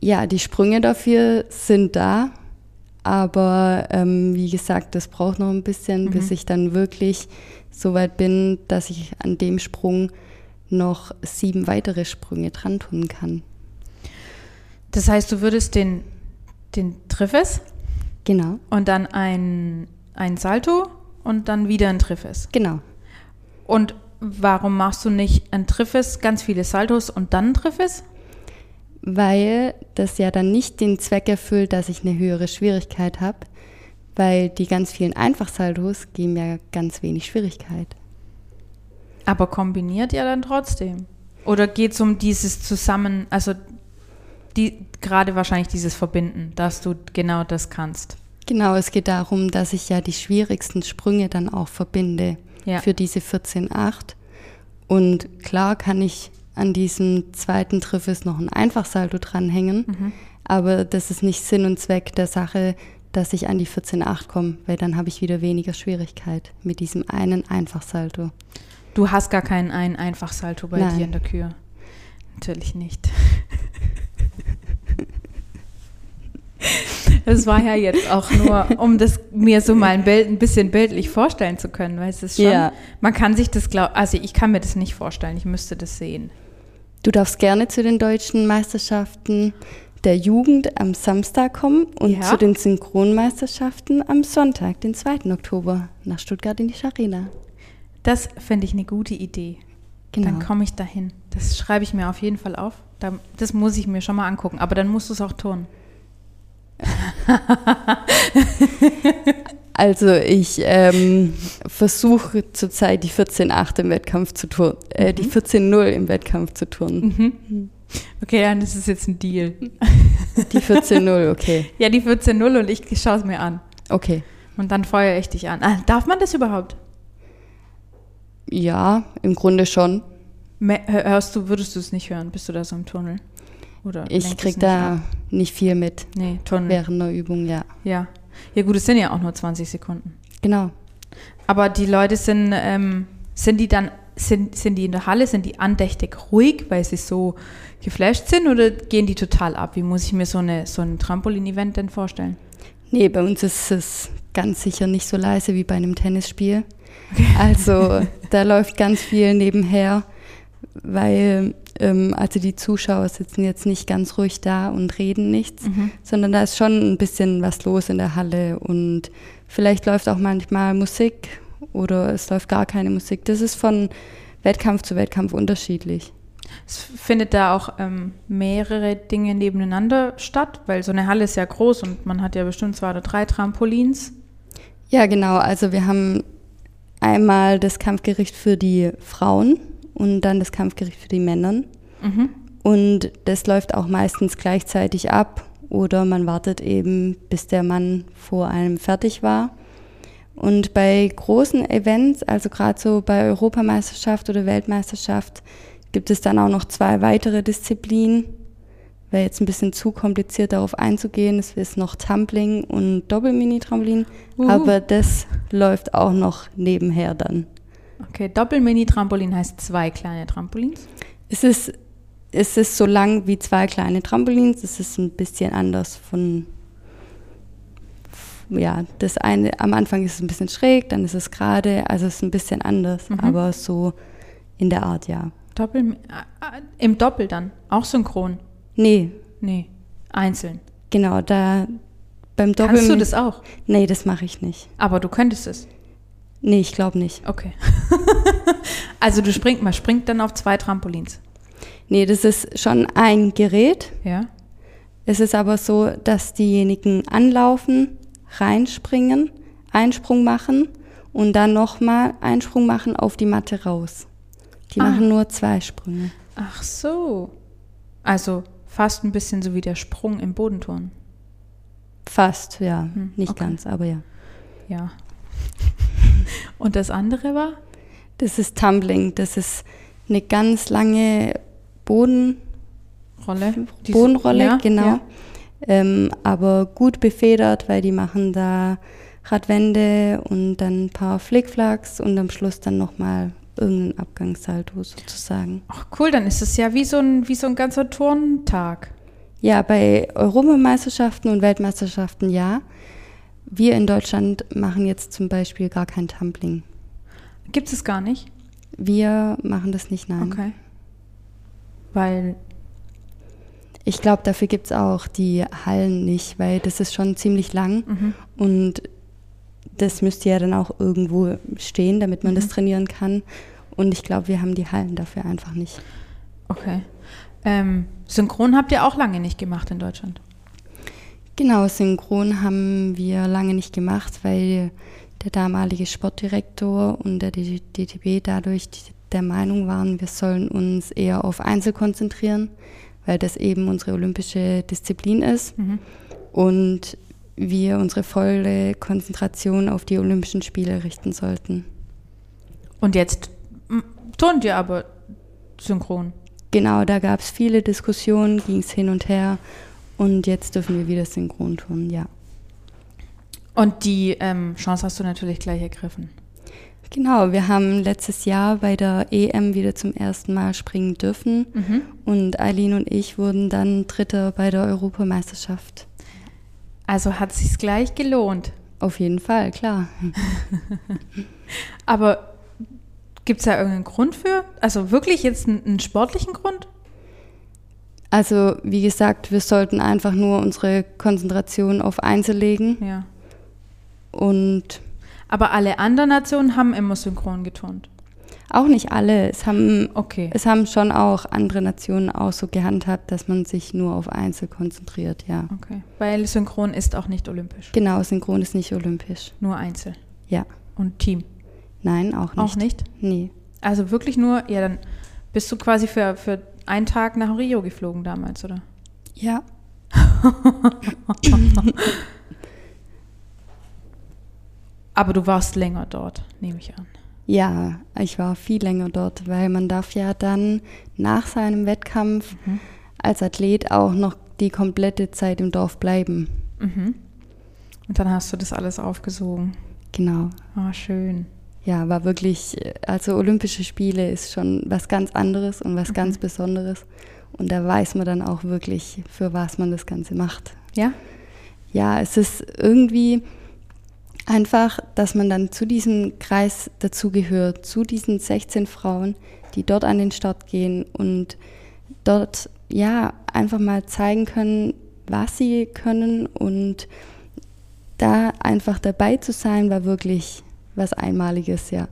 Ja, die Sprünge dafür sind da, aber ähm, wie gesagt, das braucht noch ein bisschen, bis ich dann wirklich so weit bin, dass ich an dem Sprung noch sieben weitere Sprünge dran tun kann. Das heißt, du würdest den, den Triffes Genau, und dann ein, ein Salto und dann wieder ein Triffes. genau. Und warum machst du nicht ein Triffes, ganz viele Saltos und dann ein Triffes? Weil das ja dann nicht den Zweck erfüllt, dass ich eine höhere Schwierigkeit habe, weil die ganz vielen Einfachsaltos geben ja ganz wenig Schwierigkeit. Aber kombiniert ja dann trotzdem. Oder geht es um dieses Zusammen, also die, gerade wahrscheinlich dieses Verbinden, dass du genau das kannst. Genau, es geht darum, dass ich ja die schwierigsten Sprünge dann auch verbinde Ja. für diese 14.8. Und klar kann ich an diesem zweiten Triffes noch ein Einfachsalto dranhängen, Mhm. aber das ist nicht Sinn und Zweck der Sache, dass ich an die 14.8 komme, weil dann habe ich wieder weniger Schwierigkeit mit diesem einen Einfachsalto. Du hast gar keinen einen Einfachsalto bei Nein. dir in der Kür. Natürlich nicht. *laughs* Das war ja jetzt auch nur, um das mir so mal ein, Bild, ein bisschen bildlich vorstellen zu können, weil es ist schon, Ja. man kann sich das glauben, also ich kann mir das nicht vorstellen, ich müsste das sehen. Du darfst gerne zu den deutschen Meisterschaften der Jugend am Samstag kommen und Ja. zu den Synchronmeisterschaften am Sonntag, den 2. Oktober, nach Stuttgart in die Scharena. Das finde ich eine gute Idee. Genau. Dann komme ich dahin. Das schreibe ich mir auf jeden Fall auf. Da, das muss ich mir schon mal angucken, aber dann musst du es auch tun. *laughs* Also ich ähm, versuche zurzeit die 14.8 im Wettkampf zu turnen, äh, die 14.0 im Wettkampf zu turnen. Okay, dann ist es jetzt ein Deal. Die 14.0, okay. *laughs* Ja, die 14.0 und ich schaue es mir an. Okay. Und dann feuere ich dich an. Ah, darf man das überhaupt? Ja, im Grunde schon. Me- Hörst du, würdest du es nicht hören? Bist du da so im Tunnel? Oder Ich krieg da ab? nicht viel mit Nee, Tunnel. während der Übung, ja. Ja. Ja, gut, es sind ja auch nur 20 Sekunden. Genau. Aber die Leute sind, ähm, sind die dann, sind, sind die in der Halle, sind die andächtig ruhig, weil sie so geflasht sind oder gehen die total ab? Wie muss ich mir so, eine, so ein Trampolin-Event denn vorstellen? Nee, bei uns ist es ganz sicher nicht so leise wie bei einem Tennisspiel. Also da läuft ganz viel nebenher, weil also die Zuschauer sitzen jetzt nicht ganz ruhig da und reden nichts, sondern da ist schon ein bisschen was los in der Halle und vielleicht läuft auch manchmal Musik oder es läuft gar keine Musik. Das ist von Wettkampf zu Wettkampf unterschiedlich. Es findet da auch ähm, mehrere Dinge nebeneinander statt, weil so eine Halle ist ja groß und man hat ja bestimmt zwei oder drei Trampolins. Ja, genau. Also wir haben einmal das Kampfgericht für die Frauen und dann das Kampfgericht für die Männer. Mhm. Und das läuft auch meistens gleichzeitig ab oder man wartet eben, bis der Mann vor einem fertig war. Und bei großen Events, also gerade so bei Europameisterschaft oder Weltmeisterschaft, gibt es dann auch noch zwei weitere Disziplinen. Wäre jetzt ein bisschen zu kompliziert darauf einzugehen. Es ist noch Tumbling und Doppelmini-Trampolin, Uhu. aber das läuft auch noch nebenher dann. Okay, Doppel-Mini-Trampolin heißt zwei kleine Trampolins. Es ist, es ist so lang wie zwei kleine Trampolins. Es ist ein bisschen anders von, ja, das eine, am Anfang ist es ein bisschen schräg, dann ist es gerade, also es ist ein bisschen anders, Mhm. aber so in der Art, ja. Doppel, äh, Im Doppel dann, auch synchron. Nee, Nee, einzeln. genau, da beim Doppel. Kannst du das auch? Nee, das mache ich nicht. Aber du könntest es. Nee, ich glaube nicht. Okay. *laughs* also du springt, man springt dann auf zwei Trampolins. Nee, das ist schon ein Gerät. Ja. Es ist aber so, dass diejenigen anlaufen, reinspringen, Einsprung machen und dann nochmal Einsprung machen auf die Matte raus. Die Ah. machen nur zwei Sprünge. Ach so. Also fast ein bisschen so wie der Sprung im Bodenturnen. Fast, ja. Hm, Nicht okay. ganz, aber ja. Ja. Und das andere war? Das ist Tumbling. Das ist eine ganz lange Boden, Rolle. Die so- Bodenrolle, ja, genau. ja. Ähm, aber gut befedert, weil die machen da Radwände und dann ein paar Flickflacks und am Schluss dann nochmal irgendein Abgangssalto sozusagen. Ach cool, dann ist es ja wie so ein, wie so ein ganzer Turntag. Ja, bei Europameisterschaften und Weltmeisterschaften ja. Wir in Deutschland machen jetzt zum Beispiel gar kein Tumbling. Gibt es gar nicht? Wir machen das nicht, nein. Okay. Weil, Ich glaube, dafür gibt es auch die Hallen nicht, weil das ist schon ziemlich lang mhm. und das müsste ja dann auch irgendwo stehen, damit man das Mhm. trainieren kann. Und ich glaube, wir haben die Hallen dafür einfach nicht. okay. Ähm, Synchron habt ihr auch lange nicht gemacht in Deutschland. Genau, Synchron haben wir lange nicht gemacht, weil der damalige Sportdirektor und der DTB dadurch der Meinung waren, wir sollen uns eher auf Einzel konzentrieren, weil das eben unsere olympische Disziplin ist Mhm. und wir unsere volle Konzentration auf die Olympischen Spiele richten sollten. Und jetzt turnt ihr aber synchron. Genau, da gab es viele Diskussionen, ging es hin und her und jetzt dürfen wir wieder synchron tun, ja. Und die ähm, Chance hast du natürlich gleich ergriffen. Genau, wir haben letztes Jahr bei der EM wieder zum ersten Mal springen dürfen Mhm. und Eileen und ich wurden dann Dritter bei der Europameisterschaft. Also hat sich's gleich gelohnt. Auf jeden Fall, klar. *laughs* Aber gibt es da irgendeinen Grund für? Also wirklich jetzt einen, einen sportlichen Grund? Also, wie gesagt, wir sollten einfach nur unsere Konzentration auf Einzel legen Ja. und Aber alle anderen Nationen haben immer synchron geturnt. auch nicht alle. Es haben, Okay. es haben schon auch andere Nationen auch so gehandhabt, dass man sich nur auf Einzel konzentriert, ja. Okay. Weil synchron ist auch nicht olympisch. Genau, Synchron ist nicht olympisch. Nur Einzel. Ja. Und Team. Nein, auch nicht. Auch nicht? Nee. Also wirklich nur, ja, dann bist du quasi für, für einen Tag nach Rio geflogen damals, oder? Ja. *laughs* Aber du warst länger dort, nehme ich an. Ja, ich war viel länger dort, weil man darf ja dann nach seinem Wettkampf Mhm. als Athlet auch noch die komplette Zeit im Dorf bleiben. Mhm. Und dann hast du das alles aufgesogen. Genau. Ah, schön. Ja, war wirklich, also Olympische Spiele ist schon was ganz anderes und was Mhm. ganz Besonderes. Und da weiß man dann auch wirklich, für was man das Ganze macht. Ja? Ja, es ist irgendwie einfach, dass man dann zu diesem Kreis dazugehört, zu diesen 16 Frauen, die dort an den Start gehen und dort ja einfach mal zeigen können, was sie können und da einfach dabei zu sein, war wirklich was Einmaliges, ja.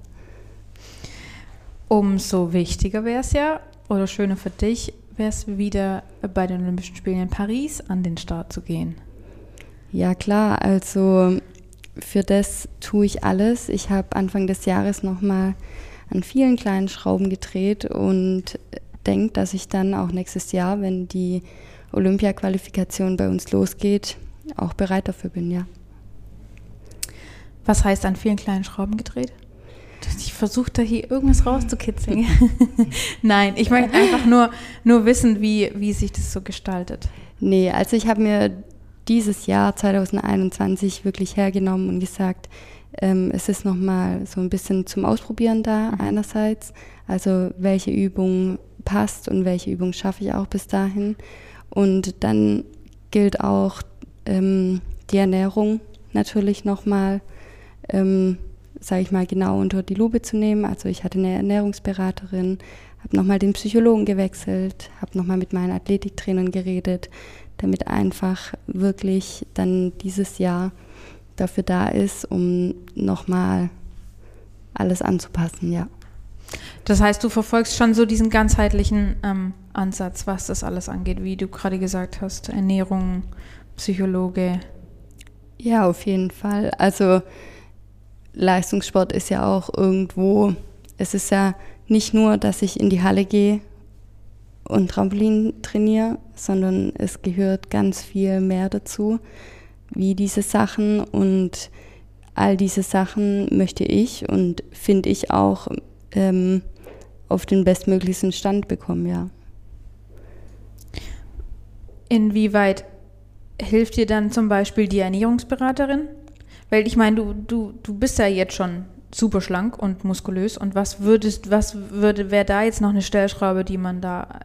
Umso wichtiger wäre es ja, oder schöner für dich, wäre es wieder bei den Olympischen Spielen in Paris an den Start zu gehen. Ja klar, also für das tue ich alles. Ich habe Anfang des Jahres nochmal an vielen kleinen Schrauben gedreht und denke, dass ich dann auch nächstes Jahr, wenn die Olympia-Qualifikation bei uns losgeht, auch bereit dafür bin, ja. Was heißt an vielen kleinen Schrauben gedreht? Ich versuche da hier irgendwas rauszukitzeln. *laughs* Nein, ich möchte einfach nur, nur wissen, wie, wie sich das so gestaltet. Nee, also ich habe mir dieses Jahr 2021 wirklich hergenommen und gesagt, ähm, es ist nochmal so ein bisschen zum Ausprobieren da Mhm. einerseits. Also welche Übung passt und welche Übung schaffe ich auch bis dahin. Und dann gilt auch ähm, die Ernährung natürlich nochmal, ähm, sage ich mal, genau unter die Lupe zu nehmen. Also ich hatte eine Ernährungsberaterin, habe nochmal den Psychologen gewechselt, habe nochmal mit meinen Athletiktrainern geredet, damit einfach wirklich dann dieses Jahr dafür da ist, um nochmal alles anzupassen, ja. Das heißt, du verfolgst schon so diesen ganzheitlichen ähm, Ansatz, was das alles angeht, wie du gerade gesagt hast, Ernährung, Psychologe. Ja, auf jeden Fall. Also Leistungssport ist ja auch irgendwo, es ist ja nicht nur, dass ich in die Halle gehe und Trampolin trainiere, sondern es gehört ganz viel mehr dazu, wie diese Sachen und all diese Sachen möchte ich und finde ich auch ähm, auf den bestmöglichsten Stand bekommen, ja. Inwieweit hilft dir dann zum Beispiel die Ernährungsberaterin? Weil ich meine, du, du, du bist ja jetzt schon super schlank und muskulös und was würdest, was würde, wäre da jetzt noch eine Stellschraube, die man da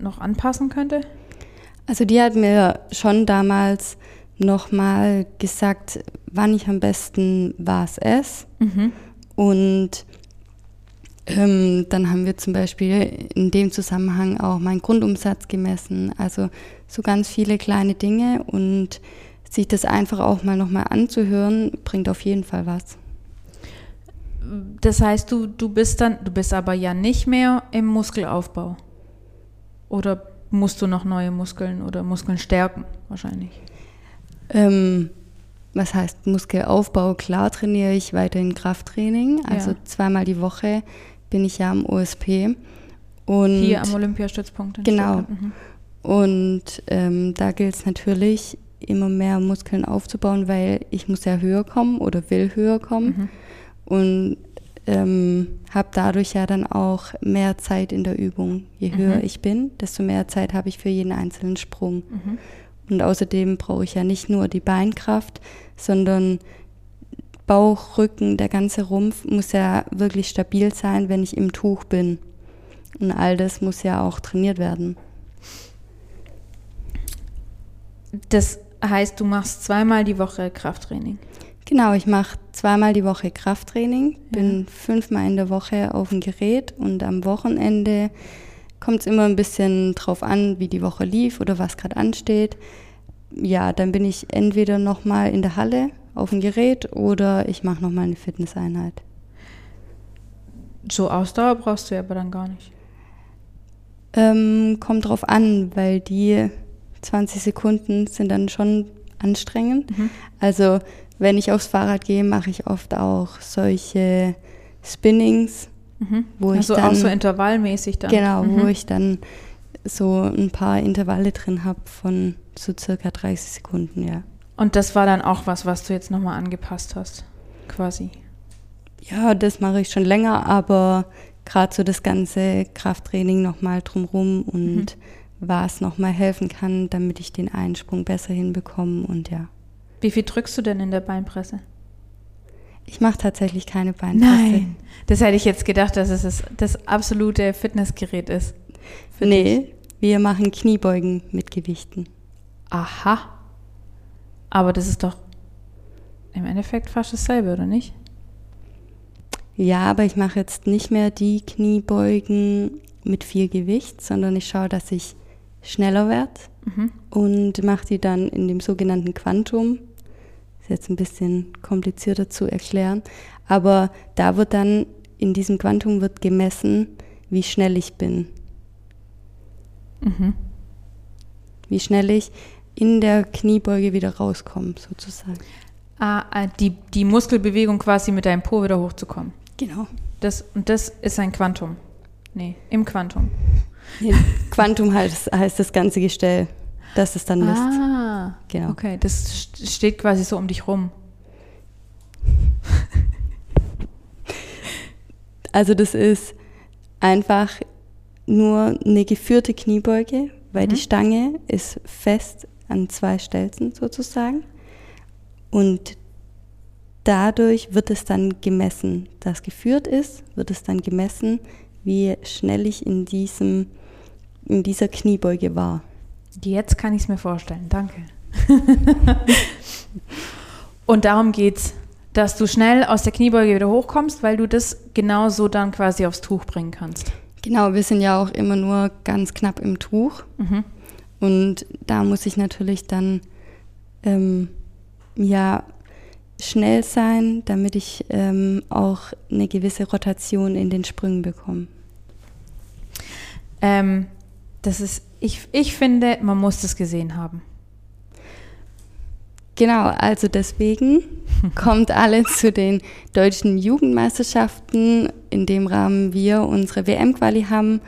noch anpassen könnte? Also die hat mir schon damals nochmal gesagt, wann ich am besten was esse. Mhm. Und ähm, dann haben wir zum Beispiel in dem Zusammenhang auch meinen Grundumsatz gemessen. Also so ganz viele kleine Dinge und sich das einfach auch mal nochmal anzuhören, bringt auf jeden Fall was. Das heißt, du, du bist dann, du bist aber ja nicht mehr im Muskelaufbau. Oder musst du noch neue Muskeln oder Muskeln stärken, wahrscheinlich? Ähm, was heißt Muskelaufbau? Klar trainiere ich weiterhin Krafttraining. Also ja. zweimal die Woche bin ich ja am OSP. Und Hier am Olympiastützpunkt. genau. Mhm. Und ähm, da gilt es natürlich, immer mehr Muskeln aufzubauen, weil ich muss ja höher kommen oder will höher kommen. Mhm. Und ähm, habe dadurch ja dann auch mehr Zeit in der Übung. Je höher mhm. ich bin, desto mehr Zeit habe ich für jeden einzelnen Sprung. Mhm. Und außerdem brauche ich ja nicht nur die Beinkraft, sondern Bauch, Rücken, der ganze Rumpf muss ja wirklich stabil sein, wenn ich im Tuch bin. Und all das muss ja auch trainiert werden. Das heißt, du machst zweimal die Woche Krafttraining? Genau, ich mache zweimal die Woche Krafttraining, bin ja. fünfmal in der Woche auf dem Gerät und am Wochenende kommt es immer ein bisschen drauf an, wie die Woche lief oder was gerade ansteht. Ja, dann bin ich entweder nochmal in der Halle auf dem Gerät oder ich mache nochmal eine Fitnesseinheit. So Ausdauer brauchst du ja aber dann gar nicht. Ähm, kommt drauf an, weil die 20 Sekunden sind dann schon anstrengend. Mhm. Also wenn ich aufs Fahrrad gehe, mache ich oft auch solche Spinnings, mhm. wo also ich dann... Auch so intervallmäßig dann. Genau, mhm. wo ich dann so ein paar Intervalle drin habe von so circa 30 Sekunden, ja. Und das war dann auch was, was du jetzt nochmal angepasst hast, quasi? Ja, das mache ich schon länger, aber gerade so das ganze Krafttraining nochmal drumrum und mhm. Was nochmal helfen kann, damit ich den Einsprung besser hinbekomme und ja. Wie viel drückst du denn in der Beinpresse? Ich mache tatsächlich keine Beinpresse. Nein, das hätte ich jetzt gedacht, dass es das, das absolute Fitnessgerät ist. Nee, dich. wir machen Kniebeugen mit Gewichten. Aha. Aber das ist doch im Endeffekt fast dasselbe, oder nicht? Ja, aber ich mache jetzt nicht mehr die Kniebeugen mit viel Gewicht, sondern ich schaue, dass ich schneller werde mhm. und mache die dann in dem sogenannten Quantum. Ist jetzt ein bisschen komplizierter zu erklären, aber da wird dann in diesem Quantum wird gemessen, wie schnell ich bin. Mhm. Wie schnell ich in der Kniebeuge wieder rauskomme, sozusagen. Ah, ah, die, die Muskelbewegung quasi mit deinem Po wieder hochzukommen. Genau. Das, und das ist ein Quantum. Nee, im Quantum. Nee, Quantum heißt, heißt das ganze Gestell, das es dann misst. Ah, genau. Okay, das steht quasi so um dich rum. *laughs* Also das ist einfach nur eine geführte Kniebeuge, weil mhm. die Stange ist fest an zwei Stelzen sozusagen. Und dadurch wird es dann gemessen, das geführt ist, wird es dann gemessen, wie schnell ich in, diesem, in dieser Kniebeuge war. Jetzt kann ich es mir vorstellen, danke. *laughs* Und darum geht es, dass du schnell aus der Kniebeuge wieder hochkommst, weil du das genau so dann quasi aufs Tuch bringen kannst. Genau, wir sind ja auch immer nur ganz knapp im Tuch. Mhm. Und da muss ich natürlich dann ähm, ja schnell sein, damit ich ähm, auch eine gewisse Rotation in den Sprüngen bekomme. Ähm, das ist, ich, ich finde, man muss das gesehen haben. Genau, also deswegen *laughs* kommt alle zu den deutschen Jugendmeisterschaften, in dem Rahmen wir unsere WM-Quali haben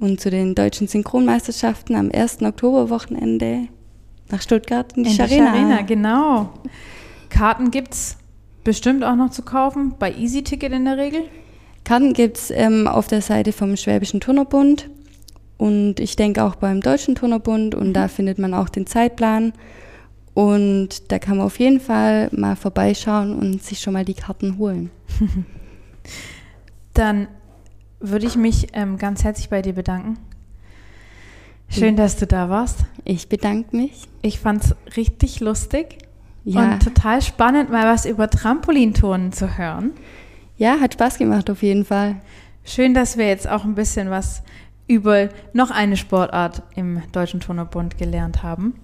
und zu den deutschen Synchronmeisterschaften am 1. Oktoberwochenende nach Stuttgart in die In der Scharena. Scharena, genau. Karten gibt's bestimmt auch noch zu kaufen, bei Easy Ticket in der Regel. Karten gibt es ähm, auf der Seite vom Schwäbischen Turnerbund und ich denke auch beim Deutschen Turnerbund und da findet man auch den Zeitplan. Und da kann man auf jeden Fall mal vorbeischauen und sich schon mal die Karten holen. *laughs* Dann würde ich mich ähm, ganz herzlich bei dir bedanken. Schön, dass du da warst. Ich bedanke mich. Ich fand's richtig lustig Ja, und total spannend, mal was über Trampolinturnen zu hören. ja, hat Spaß gemacht auf jeden Fall. Schön, dass wir jetzt auch ein bisschen was über noch eine Sportart im Deutschen Turnerbund gelernt haben.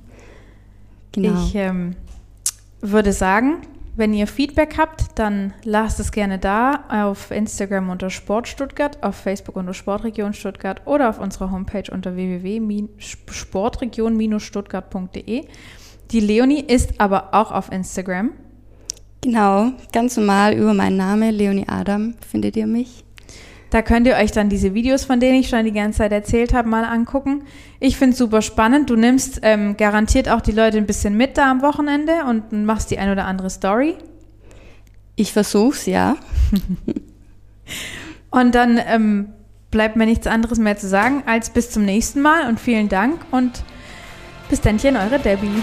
Genau. Ich ähm, würde sagen, wenn ihr Feedback habt, dann lasst es gerne da auf Instagram unter Sport Stuttgart, auf Facebook unter Sportregion Stuttgart oder auf unserer Homepage unter www.sportregion-stuttgart.de. Die Leonie ist aber auch auf Instagram. genau, ganz normal über meinen Namen, Leonie Adam, findet ihr mich. Da könnt ihr euch dann diese Videos, von denen ich schon die ganze Zeit erzählt habe, mal angucken. Ich finde es super spannend. Du nimmst ähm, garantiert auch die Leute ein bisschen mit da am Wochenende und machst die ein oder andere Story. Ich versuch's, ja. *laughs* Und dann ähm, bleibt mir nichts anderes mehr zu sagen als bis zum nächsten Mal und vielen Dank und bis dann, eure Debbie.